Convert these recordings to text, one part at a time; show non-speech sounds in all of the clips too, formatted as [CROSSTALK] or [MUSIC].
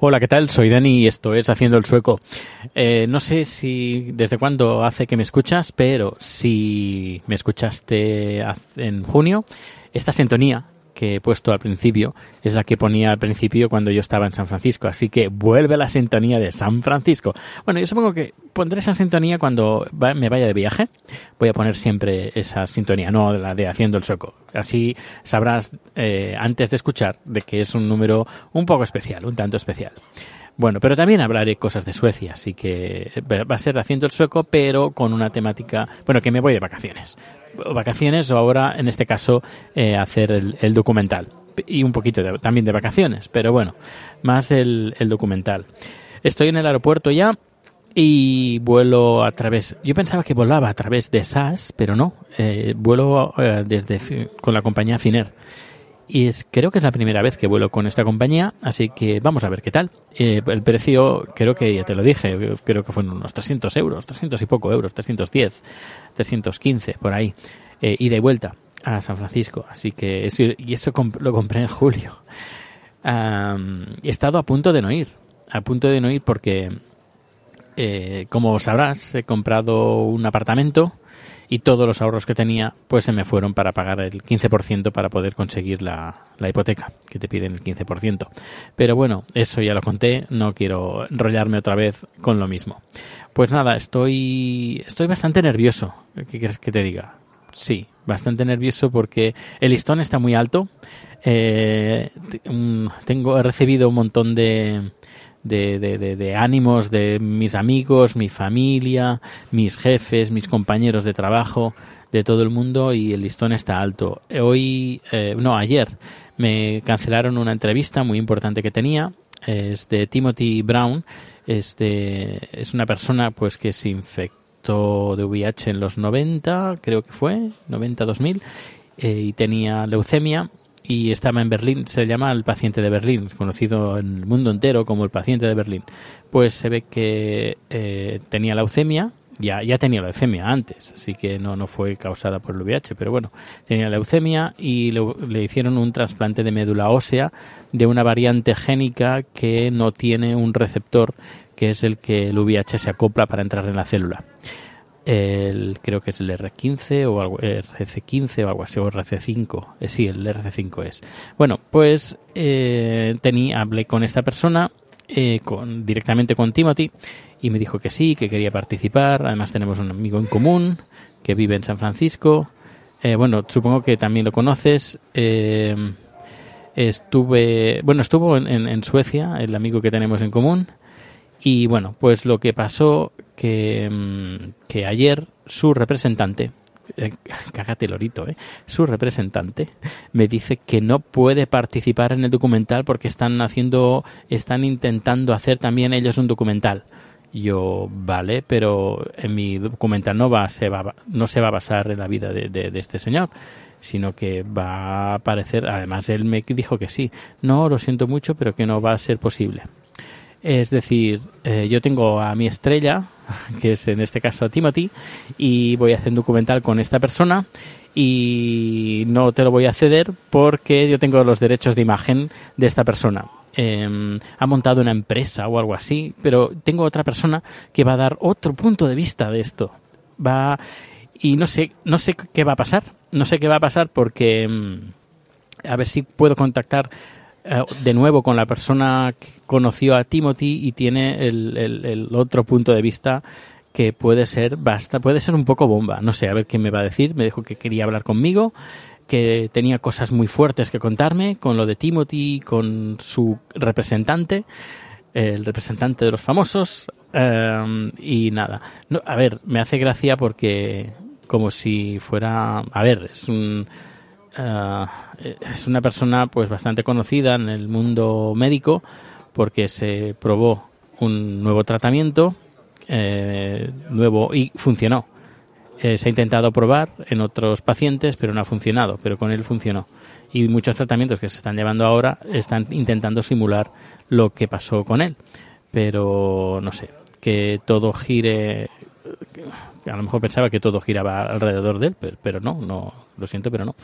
Hola, ¿qué tal? Soy Dani y esto es Haciendo el Sueco. Eh, no sé si desde cuándo hace que me escuchas, pero si me escuchaste en junio, esta sintonía que he puesto al principio es la que ponía al principio cuando yo estaba en San Francisco. Así que vuelve la sintonía de San Francisco. Bueno, yo supongo que pondré esa sintonía cuando me vaya de viaje. Voy a poner siempre esa sintonía, no la de Haciendo el Sueco. Así sabrás eh, antes de escuchar de que es un número un poco especial, un tanto especial. Bueno, pero también hablaré cosas de Suecia, así que va a ser haciendo el sueco, pero con una temática, bueno, que me voy de vacaciones. Vacaciones o ahora, en este caso, eh, hacer el, documental. Y un poquito también de vacaciones, pero bueno, más el, documental. Estoy en el aeropuerto ya y vuelo a través. Yo pensaba que volaba a través de SAS, pero no. Eh, vuelo eh, desde con la compañía Finer y es, creo que es la primera vez que vuelo con esta compañía, así que vamos a ver qué tal. Eh, el precio, creo que ya te lo dije, creo que fueron unos 300 euros, 300 y poco euros, 310, 315, por ahí, eh, ida y vuelta a San Francisco. Así que eso, y eso lo compré en julio. he estado a punto de no ir, a punto de no ir porque, eh, como sabrás, he comprado un apartamento y todos los ahorros que tenía pues se me fueron para pagar el 15% para poder conseguir la, hipoteca, que te piden el 15%. Pero bueno, eso ya lo conté, no quiero enrollarme otra vez con lo mismo. Pues nada, estoy, estoy bastante nervioso. ¿Qué quieres que te diga? Sí, bastante nervioso porque el listón está muy alto. Eh, tengo, he recibido un montón de, de, de, de, ánimos de mis amigos, mi familia, mis jefes, mis compañeros de trabajo, de todo el mundo y el listón está alto. Hoy, eh, no, ayer me cancelaron una entrevista muy importante que tenía. Es de Timothy Brown. Es, es una persona pues que se infectó de VIH en los 90, creo que fue, 90-2000, eh, y tenía leucemia y estaba en Berlín, se llama el paciente de Berlín, conocido en el mundo entero como el paciente de Berlín. Pues se ve que eh, tenía leucemia, ya, ya tenía leucemia antes, así que no, no fue causada por el VIH, pero bueno, tenía leucemia y le hicieron un trasplante de médula ósea de una variante génica que no tiene un receptor que es el que el VIH se acopla para entrar en la célula el, creo que es el R15 o algo, RC15 o algo así, o RC5. Eh, sí, el RC5 es. Bueno, pues eh, tenía, hablé con esta persona, eh, con, directamente con Timothy, y me dijo que sí, que quería participar. Además tenemos un amigo en común que vive en San Francisco. Eh, bueno, supongo que también lo conoces. estuve, bueno, estuvo en, en Suecia, el amigo que tenemos en común. Y bueno, pues lo que pasó que, mm, ayer su representante, eh, [LAUGHS] cágate lorito, ¿eh? su representante me dice que no puede participar en el documental porque están haciendo, están intentando hacer también ellos un documental. Yo, vale, pero en mi documental no va, se va, no se va a basar en la vida de, de, de este señor sino que va a aparecer, además él me dijo que sí, no, lo siento mucho, pero que no va a ser posible. Es decir, eh, yo tengo a mi estrella, [LAUGHS] que es en este caso Timothy, y voy a hacer un documental con esta persona y no te lo voy a ceder porque yo tengo los derechos de imagen de esta persona. Em, ha montado una empresa o algo así, pero tengo otra persona que va a dar otro punto de vista de esto. Va y no sé, no sé qué va a pasar. No sé qué va a pasar porque em, a ver si puedo contactar eh, de nuevo con la persona que conoció a Timothy y tiene el, el, otro punto de vista que puede ser basta, puede ser un poco bomba. No sé, a ver qué me va a decir. Me dijo que quería hablar conmigo, que tenía cosas muy fuertes que contarme con lo de Timothy, con su representante, el representante de los famosos. eh, y nada. No, a ver, me hace gracia porque como si fuera, a ver, es un eh, es una persona pues bastante conocida en el mundo médico porque se probó un nuevo tratamiento eh, nuevo y funcionó. Se ha intentado probar en otros pacientes, pero no ha funcionado, pero con él funcionó. Y muchos tratamientos que se están llevando ahora están intentando simular lo que pasó con él. Pero no sé, que todo gire. A lo mejor pensaba que todo giraba alrededor de él, pero, pero no, no, lo siento, pero no.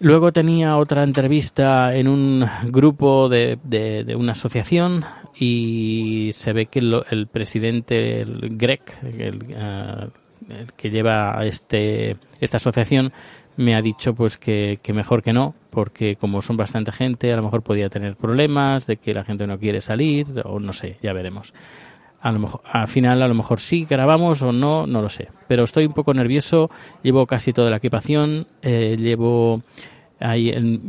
Luego tenía otra entrevista en un grupo de, de- una asociación y se ve que lo- el presidente, el Greg, el, ah, el que lleva este, esta asociación, me ha dicho pues que, que mejor que no, porque como son bastante gente, a lo mejor podía tener problemas, de que la gente no quiere salir, o no sé, ya veremos. A lo mejor, al final, a lo mejor sí grabamos o no, no lo sé. Pero estoy un poco nervioso. Llevo casi toda la equipación. eh, llevo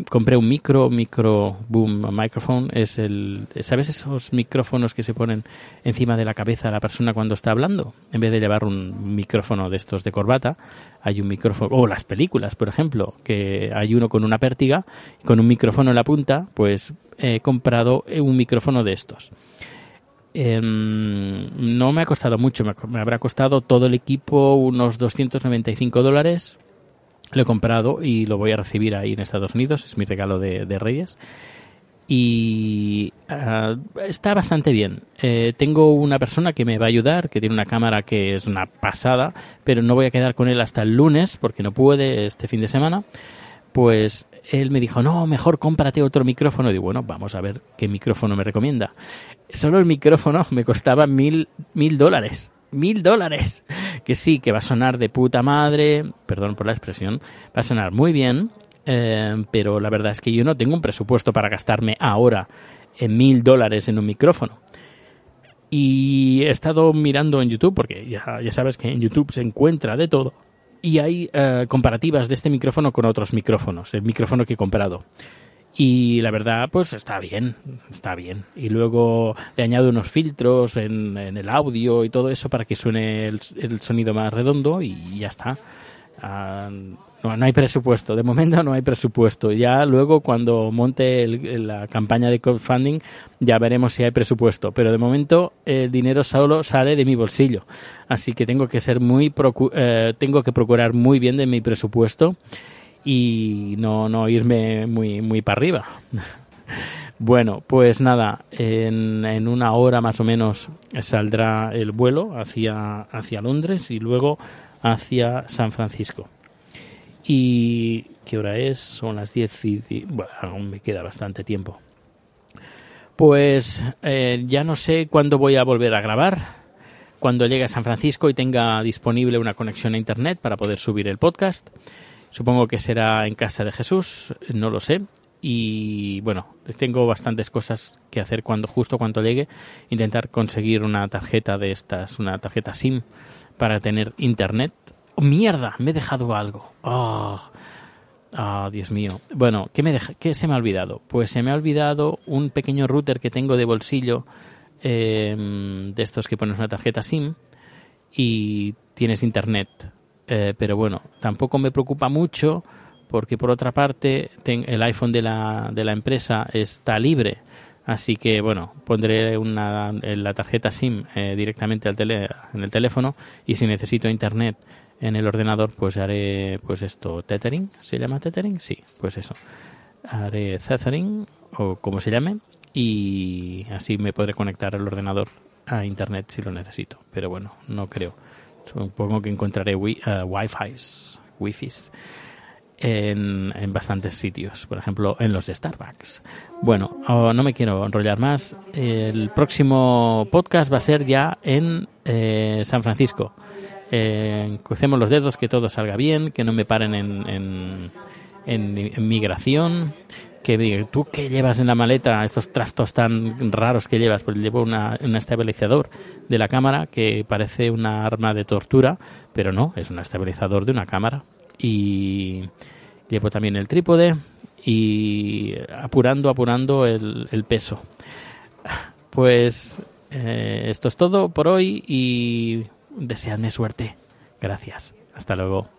compré un micro, micro boom microphone. Es el, ¿sabes esos micrófonos que se ponen encima de la cabeza de la persona cuando está hablando? En vez de llevar un micrófono de estos de corbata, hay un micrófono, o las películas, por ejemplo, que hay uno con una pértiga, con un micrófono en la punta, pues he comprado un micrófono de estos. Em, no me ha costado mucho, me, habrá costado todo el equipo unos 295 dólares. Lo he comprado y lo voy a recibir ahí en Estados Unidos, es mi regalo de, Reyes. Y ah, está bastante bien. Eh, tengo una persona que me va a ayudar, que tiene una cámara que es una pasada, pero no voy a quedar con él hasta el lunes porque no puede este fin de semana. Pues él me dijo, no, mejor cómprate otro micrófono. Y digo, bueno, vamos a ver qué micrófono me recomienda. Solo el micrófono me costaba mil, mil dólares. Mil dólares. Que sí, que va a sonar de puta madre, perdón por la expresión, va a sonar muy bien, eh, pero la verdad es que yo no tengo un presupuesto para gastarme ahora en mil dólares en un micrófono. Y he estado mirando en YouTube, porque ya, ya sabes que en YouTube se encuentra de todo. Y hay eh, comparativas de este micrófono con otros micrófonos, el micrófono que he comprado. Y la verdad, pues está bien, está bien. Y luego le añado unos filtros en, en el audio y todo eso para que suene el, el sonido más redondo y ya está. Ah, no, no hay presupuesto, de momento no hay presupuesto. Ya luego cuando monte el- la campaña de crowdfunding ya veremos si hay presupuesto. Pero de momento el dinero solo sale de mi bolsillo. Así que tengo que ser muy eh, tengo que procurar muy bien de mi presupuesto y no, no irme muy, muy para arriba. [LAUGHS] Bueno, pues nada, en, en una hora más o menos saldrá el vuelo hacia, hacia Londres y luego hacia San Francisco. ¿Y qué hora es? Son las 10 y... Bueno, aún me queda bastante tiempo. Pues eh, ya no sé cuándo voy a volver a grabar. Cuando llegue a San Francisco y tenga disponible una conexión a Internet para poder subir el podcast. Supongo que será en casa de Jesús, no lo sé. Y bueno, tengo bastantes cosas que hacer cuando justo cuando llegue. Intentar conseguir una tarjeta de estas, una tarjeta SIM para tener internet. ¡Oh, mierda! Me he dejado algo. ¡Oh! Ah, Dios mío. Bueno, ¿qué, me ¿qué se me ha olvidado? Pues se me ha olvidado un pequeño router que tengo de bolsillo eh, de estos que pones una tarjeta SIM y tienes internet. Eh, pero bueno, tampoco me preocupa mucho porque por otra parte el iPhone de la, de la empresa está libre. Así que bueno, pondré una, la tarjeta SIM eh, directamente al tele- en el teléfono y si necesito internet en el ordenador pues haré pues esto, tethering, ¿se llama tethering? Sí, pues eso. Haré tethering o como se llame y así me podré conectar al ordenador a internet si lo necesito. Pero bueno, no creo. Supongo que encontraré wi eh, Wi-Fis, Wi-Fis en, bastantes sitios, por ejemplo en los Starbucks. Bueno, oh, no me quiero enrollar más. El próximo podcast va a ser ya en eh, San Francisco. Eh, crucemos los dedos, que todo salga bien, que no me paren en, en, en- en migración, que diga, ¿tú qué llevas en la maleta? Estos trastos tan raros que llevas. Pues llevo una, un estabilizador de la cámara que parece una arma de tortura, pero no, es un estabilizador de una cámara. Y llevo también el trípode y apurando, apurando el, peso. [LAUGHS] Pues eh, esto es todo por hoy y deseadme suerte. Gracias. Hasta luego.